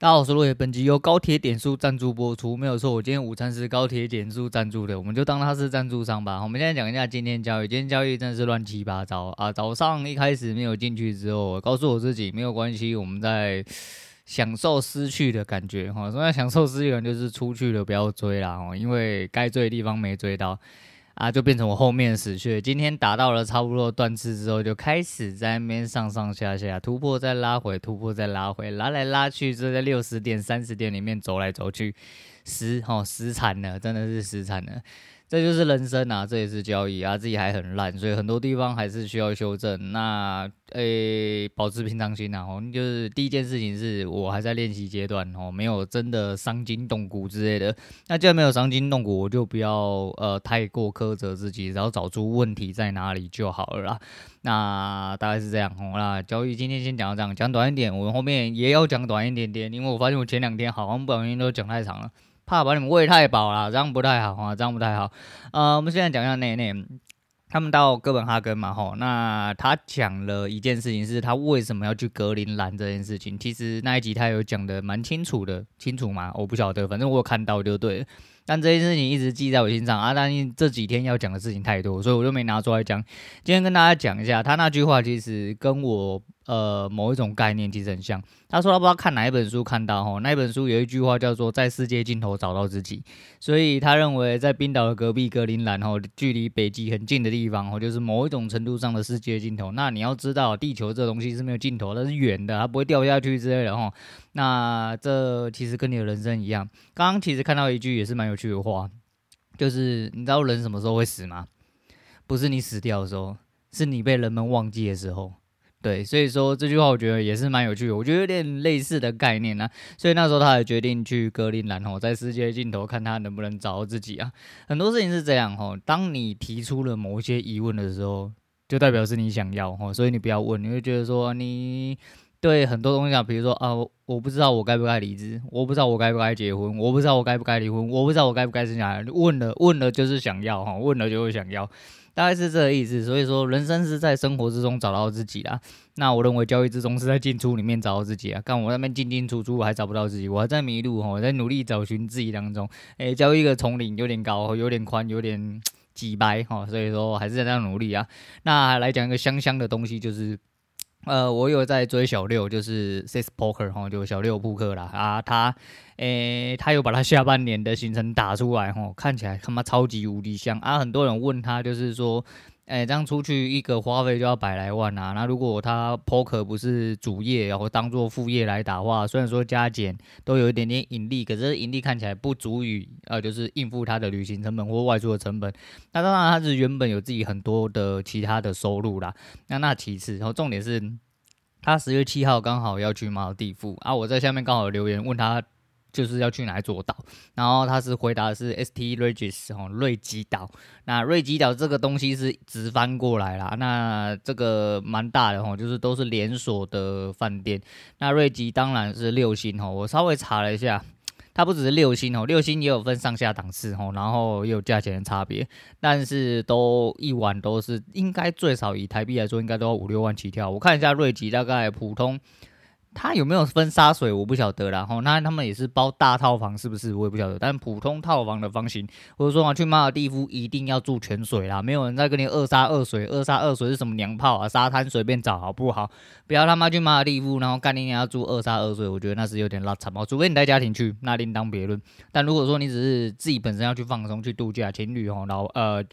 大家好，我是落叶，本集由高铁点数赞助播出，没有错，我今天午餐是高铁点数赞助的，我们就当他是赞助商吧。我们现在讲一下今天交易，今天交易真的是乱七八糟啊！早上一开始没有进去之后，我告诉我自己没有关系，我们在享受失去的感觉哈。所以享受失去的感就是出去了不要追啦，因为该追的地方没追到。啊，就变成我后面死去。今天达到了差不多断次之后，就开始在那边上上下下突破，再拉回，突破再拉回，拉来拉去，就在六十点、三十点里面走来走去，死吼死惨了，真的是死惨了。这就是人生啊，这也是交易啊，自己还很烂，所以很多地方还是需要修正。那诶、保持平常心啊，哦，就是第一件事情是我还在练习阶段哦，没有真的伤筋动骨之类的。那既然没有伤筋动骨，我就不要呃太过苛责自己，然后找出问题在哪里就好了啦。那大概是这样哦。那交易今天先讲到这样，讲短一点，我们后面也要讲短一点点，因为我发现我前两天好像不小心都讲太长了。怕把你们喂太饱了，这样不太好啊，这样不太好。呃，我们现在讲一下内内，他们到哥本哈根嘛，吼，那他讲了一件事情，是他为什么要去格陵兰这件事情。其实那一集他有讲的蛮清楚的，清楚吗？我不晓得，反正我有看到就对了。但这件事情一直记在我心上啊，但是这几天要讲的事情太多，所以我就没拿出来讲。今天跟大家讲一下，他那句话其实跟我。呃，某一种概念其实很像。他说他不知道看哪一本书看到哈，那一本书有一句话叫做“在世界尽头找到自己”，所以他认为在冰岛的隔壁格陵兰哈，距离北极很近的地方哈，就是某一种程度上的世界尽头。那你要知道，地球这东西是没有尽头，它是圆的，它不会掉下去之类的哈。那这其实跟你的人生一样。刚刚其实看到一句也是蛮有趣的话，就是你知道人什么时候会死吗？不是你死掉的时候，是你被人们忘记的时候。对，所以说这句话我觉得也是蛮有趣的，我觉得有点类似的概念呢、所以那时候他也决定去格陵兰哦，在世界尽头看他能不能找到自己啊。很多事情是这样哦，当你提出了某些疑问的时候，就代表是你想要哦，所以你不要问，你会觉得说你对很多东西啊，比如说啊，我不知道我该不该离职，我不知道我该不该结婚，我不知道我该不该离婚，我不知道我该不该生小孩。问了问了就是想要哈，问了就会想要。大概是这个意思，所以说人生是在生活之中找到自己啦。那我认为交易之中是在进出里面找到自己啊。看我那边进进出出，我还找不到自己，我还在迷路，我在努力找寻自己当中。诶，交易一个丛林有点高，有点宽，有点挤掰哈，所以说还是在那努力啊。那来讲一个香香的东西，就是。呃，我有在追小六，就是 Six Poker 哈，就小六扑克啦啊，他，诶、他又把他下半年的行程打出来哈，看起来他妈超级无敌香啊！很多人问他，就是说。哎、欸，这样出去一个花费就要百来万啊！那如果他 poker 不是主业，然后当做副业来打的话，虽然说加减都有一点点盈利，可是盈利看起来不足以呃，就是应付他的旅行成本或外出的成本。那当然他是原本有自己很多的其他的收入啦。那那其次，然后重点是，他十月七号刚好要去马尔地夫啊！我在下面刚好留言问他。就是要去哪里做岛，然后他是回答是 St. Regis 哦，瑞吉岛。那瑞吉岛这个东西是直翻过来啦，那这个蛮大的哦，就是都是连锁的饭店。那瑞吉当然是六星哦，我稍微查了一下，它不只是六星哦，六星也有分上下档次哦，然后也有价钱的差别，但是都一晚都是应该最少以台币来说，应该都要五六万起跳。我看一下瑞吉大概普通。他有没有分沙水，我不晓得啦。吼，那他们也是包大套房，是不是？我也不晓得。但普通套房的房型，或者说啊，去马尔代夫一定要住泉水啦，没有人在跟你二沙二水。二沙二水是什么娘炮啊？沙滩随便找好不好？不要他妈去马尔代夫，然后干你娘要住二沙二水，我觉得那是有点拉惨哦。除非你带家庭去，那另当别论。但如果说你只是自己本身要去放松、去度假、情侣吼，然后呃。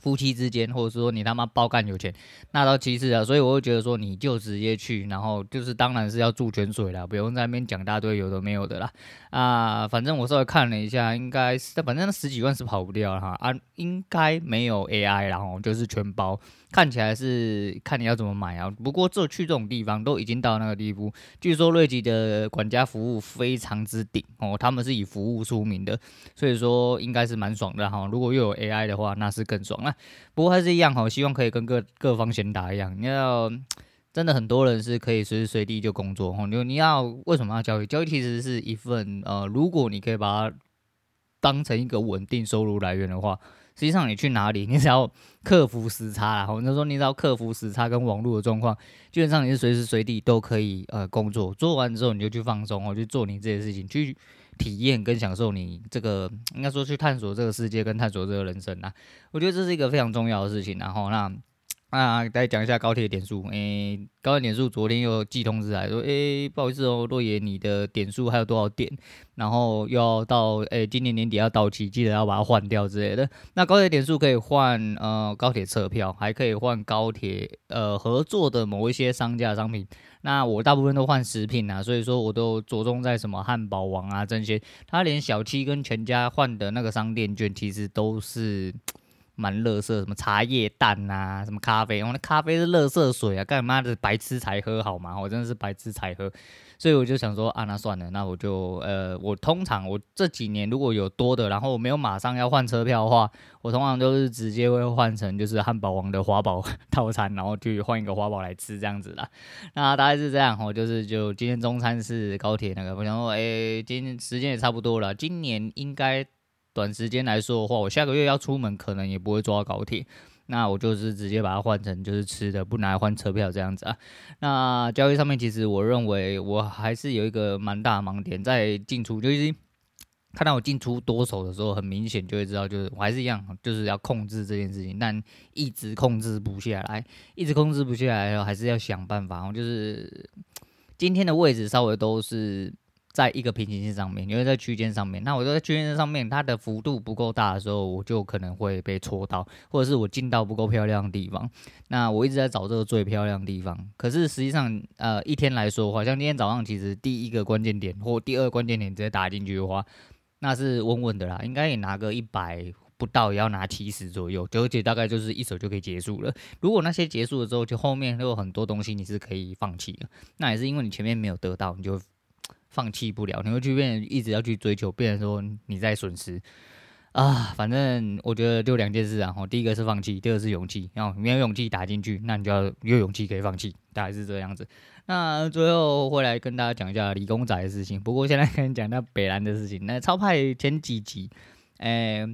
夫妻之间，或者说你他妈包干有钱，那倒其次啊。所以我会觉得说，你就直接去，然后就是当然是要住泉水了，不用在那边讲大堆有的没有的啦。啊，反正我稍微看了一下，应该是反正那十几万是跑不掉了哈。啊，应该没有 AI，然后就是全包。看起来是看你要怎么买啊，不过这去这种地方都已经到那个地步。据说瑞吉的管家服务非常之顶哦，他们是以服务出名的，所以说应该是蛮爽的哈。如果又有 AI 的话，那是更爽了。不过还是一样哈，希望可以跟各各方贤达一样，你要真的很多人是可以随时随地就工作哈。你你要为什么要交易？交易其实是一份呃，如果你可以把它当成一个稳定收入来源的话。实际上你去哪里，你只要克服时差啦，我就说你只要克服时差跟网络的状况，基本上你是随时随地都可以呃工作，做完之后你就去放松哦，去做你这些事情，去体验跟享受你这个应该说去探索这个世界跟探索这个人生啊，我觉得这是一个非常重要的事情，然后那。啊，再讲一下高铁点数。诶、高铁点数昨天又寄通知来说，诶、不好意思哦，洛爷，你的点数还有多少点？然后又要到，诶、今年年底要到期，记得要把它换掉之类的。那高铁点数可以换呃高铁车票，还可以换高铁呃合作的某一些商家商品。那我大部分都换食品啊，所以说我都着重在什么汉堡王啊这些。他连小七跟全家换的那个商店券，其实都是。蛮垃圾，什么茶叶蛋啊，什么咖啡，我那咖啡是垃圾水啊，干嘛的白痴才喝好吗？我真的是白痴才喝，所以我就想说啊，那算了，那我就呃，我通常我这几年如果有多的，然后我没有马上要换车票的话，我通常都是直接会换成就是汉堡王的华堡套餐，然后去换一个华堡来吃这样子啦。那大概是这样，我就是就今天中餐是高铁那个，我想说，哎、今天时间也差不多了，今年应该。短时间来说的话，我下个月要出门，可能也不会坐高铁，那我就是直接把它换成就是吃的，不拿来换车票这样子啊。那交易上面，其实我认为我还是有一个蛮大的盲点在进出，就是看到我进出多手的时候，很明显就会知道，就是我还是一样，就是要控制这件事情，但一直控制不下来，一直控制不下来，还是要想办法。就是今天的位置稍微都是。在一个平行线上面，因为在区间上面，那我就在区间上面，它的幅度不够大的时候，我就可能会被戳到，或者是我进到不够漂亮的地方。那我一直在找这个最漂亮的地方，可是实际上，呃，一天来说，好像今天早上其实第一个关键点或第二个关键点直接打进去的话，那是稳稳的啦，应该也拿个一百不到，也要拿七十左右，而且大概就是一手就可以结束了。如果那些结束了之后，就后面会有很多东西你是可以放弃的，那也是因为你前面没有得到，你就。放弃不了，你会去变，一直要去追求，变成说你在损失啊。反正我觉得就两件事啊，吼，第一个是放弃，第二个是勇气。然后没有勇气打进去，那你就要有勇气可以放弃，大概是这样子。那最后会来跟大家讲一下理工仔的事情。不过现在跟你讲到北兰的事情，那超派前几集，诶、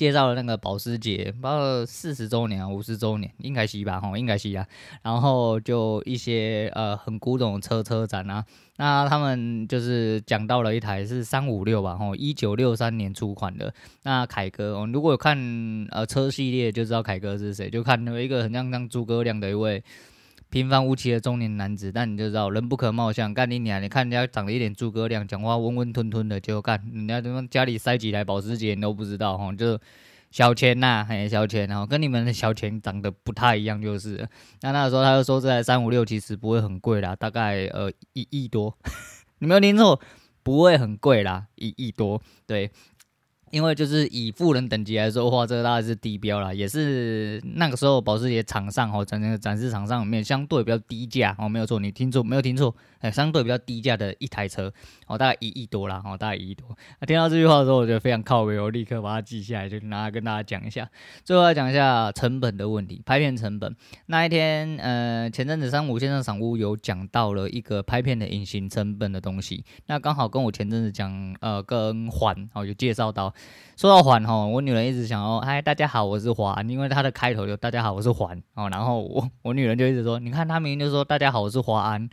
介绍了那个保时捷，不知道四十周年啊，五十周年，应该是吧？吼，应该是啊。然后就一些呃很古董的车车展啊，那他们就是讲到了一台是三五六吧，吼，一九六三年出款的那凯哥。哦，如果有看呃车系列就知道凯哥是谁，就看有一个很像像诸葛亮的一位。平凡无奇的中年男子，但你就知道人不可貌相。干你娘！你看人家长得一点诸葛亮，讲话温温吞吞的，就干人家他妈家里塞几台保时捷你都不知道哈，就小钱呐、啊，嘿小钱，然后跟你们的小钱长得不太一样，就是。那那时候他就说这台三五六其实不会很贵啦，大概呃一亿多，你没有听错，不会很贵啦，一亿多，对。因为就是以富人等级来说的话，这个大概是低标了，也是那个时候保时捷厂商哦，整个展示场上面相对比较低价哦，没有错，你听错没有听错，哎，相对比较低价的一台车哦，大概一亿多啦哦，大概一亿多。那听到这句话的时候，我觉得非常靠北，我立刻把它记下来，就拿来跟大家讲一下。最后来讲一下成本的问题，拍片成本。那一天，呃，前阵子三五先生赏屋有讲到了一个拍片的隐形成本的东西，那刚好跟我前阵子讲，呃，跟环哦有介绍到。说到环哈，我女人一直想哦，嗨，大家好，我是环，因为她的开头就大家好，我是环哦，然后我 我女人就一直说，你看她明明就说大家好，我是华安，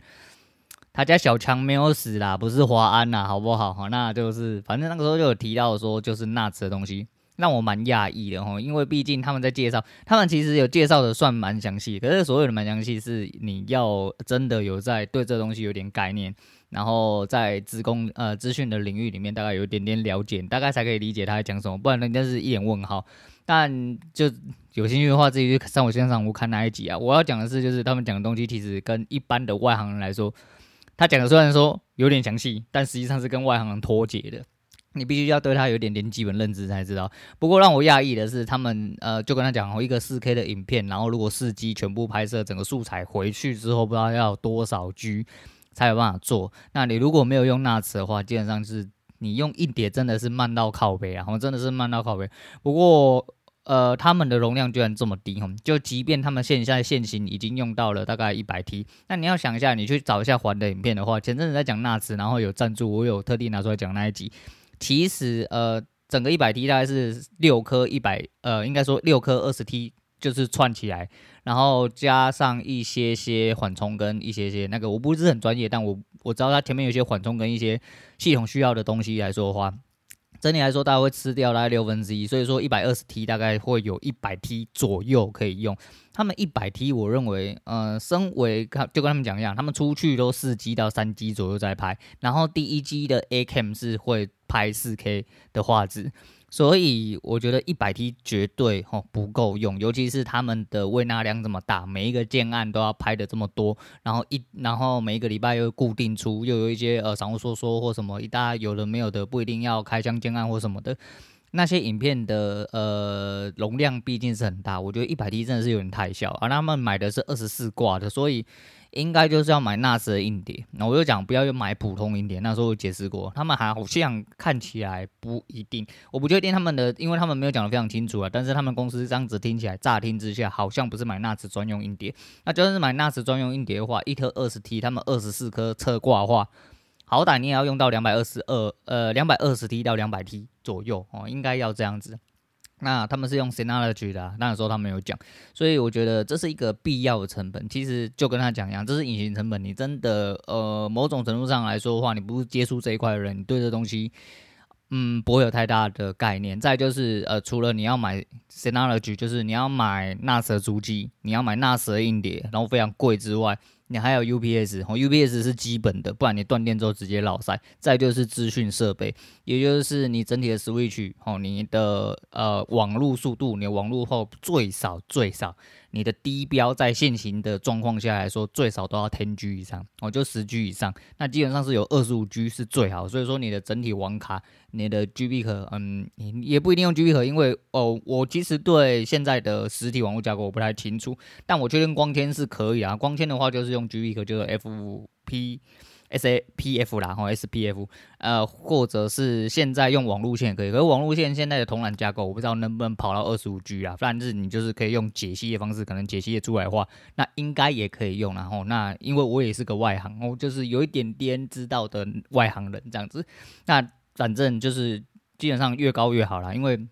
他家小强没有死啦，不是华安呐，好不好？好，那就是反正那个时候就有提到说，就是纳智的东西，让我蛮讶异的哈，因为毕竟他们在介绍，他们其实有介绍的算蛮详细，可是所有的蛮详细是你要真的有在对这东西有点概念。然后在资工呃资讯的领域里面，大概有一点点了解，大概才可以理解他在讲什么，不然人家是一脸问号。但就有兴趣的话，自己去上我线上我看那一集啊。我要讲的是，就是他们讲的东西其实跟一般的外行人来说，他讲的虽然说有点详细，但实际上是跟外行人脱节的。你必须要对他有点点基本认知才知道。不过让我讶异的是，他们呃就跟他讲哦，一个四 K 的影片，然后如果四 G 全部拍摄整个素材回去之后，不知道要多少 G。才有办法做。那你如果没有用纳智的话，基本上是你用硬碟真的是慢到靠背啊！我真的是慢到靠背。不过，呃，他们的容量居然这么低，就即便他们现在现行已经用到了大概一百 T，那你要想一下，你去找一下环的影片的话，前阵子在讲纳智，然后有赞助，我有特地拿出来讲那一集。其实，呃，整个一百 T 大概是六颗一百，呃，应该说六颗二十 T 就是串起来，然后加上一些些缓冲跟一些些那个，我不是很专业，但我我知道它前面有些缓冲跟一些系统需要的东西来说的话。整体来说，大概会吃掉大概六分之一，所以说一百二十 T 大概会有一百 T 左右可以用。他们一百 T，我认为，呃，身为就跟他们讲一样，他们出去都四 G 到三 G 左右在拍，然后第一 G 的 A Cam 是会拍四 K 的画质。所以我觉得一百 T 绝对吼不够用，尤其是他们的胃纳量这么大，每一个建案都要拍的这么多，然后一然后每一个礼拜又固定出，又有一些呃散户说说或什么一大有的没有的，不一定要开箱建案或什么的，那些影片的呃容量毕竟是很大，我觉得一百 T 真的是有点太小，而他们买的是二十四挂的，所以。应该就是要买 NAS 的硬碟，那我就讲不要用买普通硬碟。那时候我解释过，他们还好像看起来不一定，我不确定他们的，因为他们没有讲得非常清楚啊。但是他们公司这样子听起来，乍听之下好像不是买 NAS 专用硬碟。那就算是买 NAS 专用硬碟的话，一颗二十 T，他们二十四颗侧挂的话，好歹你也要用到两百二十二，呃，两百二十 T 到两百 T 左右哦，应该要这样子。那他们是用 Synology 的，那个时候他们有讲，所以我觉得这是一个必要的成本。其实就跟他讲一样，这是隐形成本。你真的呃，某种程度上来说的话，你不是接触这一块的人，你对这东西嗯不会有太大的概念。再就是呃，除了你要买 Synology，就是你要买 NAS 的主机，你要买 NAS 的硬碟，然后非常贵之外。你还有 UPS 哦，UPS 是基本的，不然你断电之后直接落塞。再就是资讯设备，也就是你整体的 Switch 哦，你的呃网络速度，你的网络后最少最少。你的低标在现行的状况下来说，最少都要 10G 以上，哦，就 10G 以上，那基本上是有 25G 是最好。所以说你的整体网卡，你的 GB 壳，嗯，你也不一定用 GB 壳，因为哦，我其实对现在的实体网络架构我不太清楚，但我确定光纤是可以啊，光纤的话就是用用 GB 壳，就是 FP。S A P F 啦，吼 S P F，呃，或者是现在用网路线也可以，可是网路线现在的铜缆架构，我不知道能不能跑到二十五 G 啊。反正你就是可以用解析的方式，可能解析的出来的话，那应该也可以用。然后，那因为我也是个外行，我就是有一点点知道的外行人这样子。那反正就是基本上越高越好啦，因为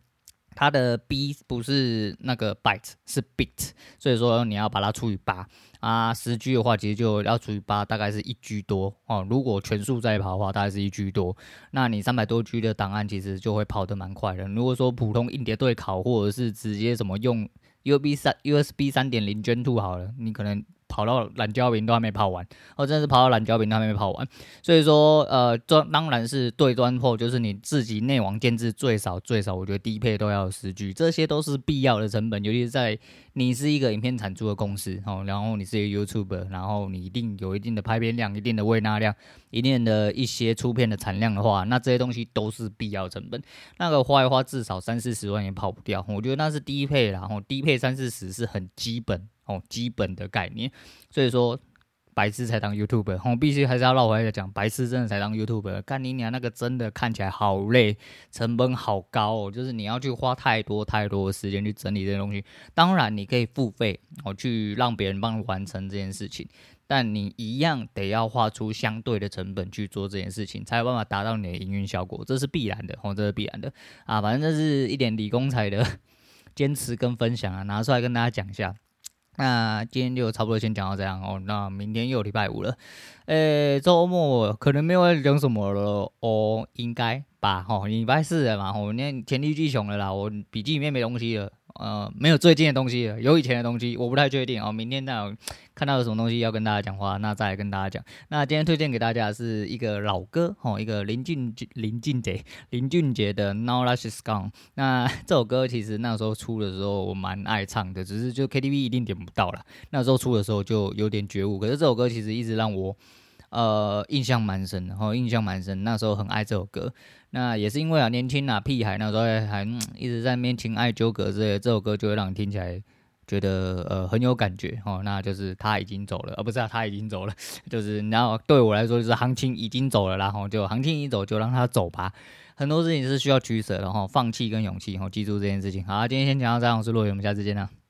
它的 B 不是那个 byte，是 bit，所以说你要把它除以八。啊，十 G 的话，其实就要除以八，大概是一 G 多哦。如果全速在跑的话，大概是一 G 多。那你三百多 G 的档案，其实就会跑得蛮快的。如果说普通硬碟对拷，或者是直接怎么用 USB 三 USB 三点零 Gen Two 好了，你可能。跑到懒焦屏都还没跑完，哦，真的是跑到懒焦屏都还没跑完，所以说，呃，这当然是对端货，就是你自己内网建置最少最少，我觉得低配都要十 G，这些都是必要的成本，尤其是在你是一个影片产出的公司，哦，然后你是一个 YouTuber，然后你一定有一定的拍片量、一定的喂纳量、一定的一些出片的产量的话，那这些东西都是必要成本，那个花一花至少三四十万也跑不掉，我觉得那是低配，然后低配三四十是很基本。哦，基本的概念，所以说白痴才当 YouTuber，我必须还是要绕回来讲，白痴真的才当 YouTuber。干你娘，那个真的看起来好累，成本好高哦，就是你要去花太多太多的时间去整理这些东西。当然你可以付费，哦去让别人帮你完成这件事情，但你一样得要花出相对的成本去做这件事情，才有办法达到你的营运效果，这是必然的，哦，这是必然的啊。反正这是一点理工材的坚持跟分享啊，拿出来跟大家讲一下。那今天就差不多先讲到这样哦。那明天又礼拜五了，诶、周末可能没有讲什么了哦，应该吧？哦，礼拜四了嘛，吼，那黔驴技穷了啦，我笔记里面没东西了。呃，没有最近的东西了，有以前的东西，我不太确定哦。明天再有看到有什么东西要跟大家讲话，那再来跟大家讲。那今天推荐给大家的是一个老歌 哦，一个林俊林俊杰林俊杰的 Now That She's Gone。那这首歌其实那时候出的时候我蛮爱唱的，只是就 KTV 一定点不到了。那时候出的时候就有点觉悟，可是这首歌其实一直让我呃印象蛮深的，然后印象蛮深。那时候很爱这首歌。那也是因为啊，年轻啊，屁孩那时候还，一直在那边情爱纠葛之类的，这首歌就会让你听起来觉得呃很有感觉哦。那就是他已经走了，呃、不是啊，他已经走了，就是然后对我来说就是行情已经走了，然后就行情一走就让他走吧。很多事情是需要取舍的哈，放弃跟勇气，然后记住这件事情。好，今天先讲到这样，我是洛伟，我们下次见啦。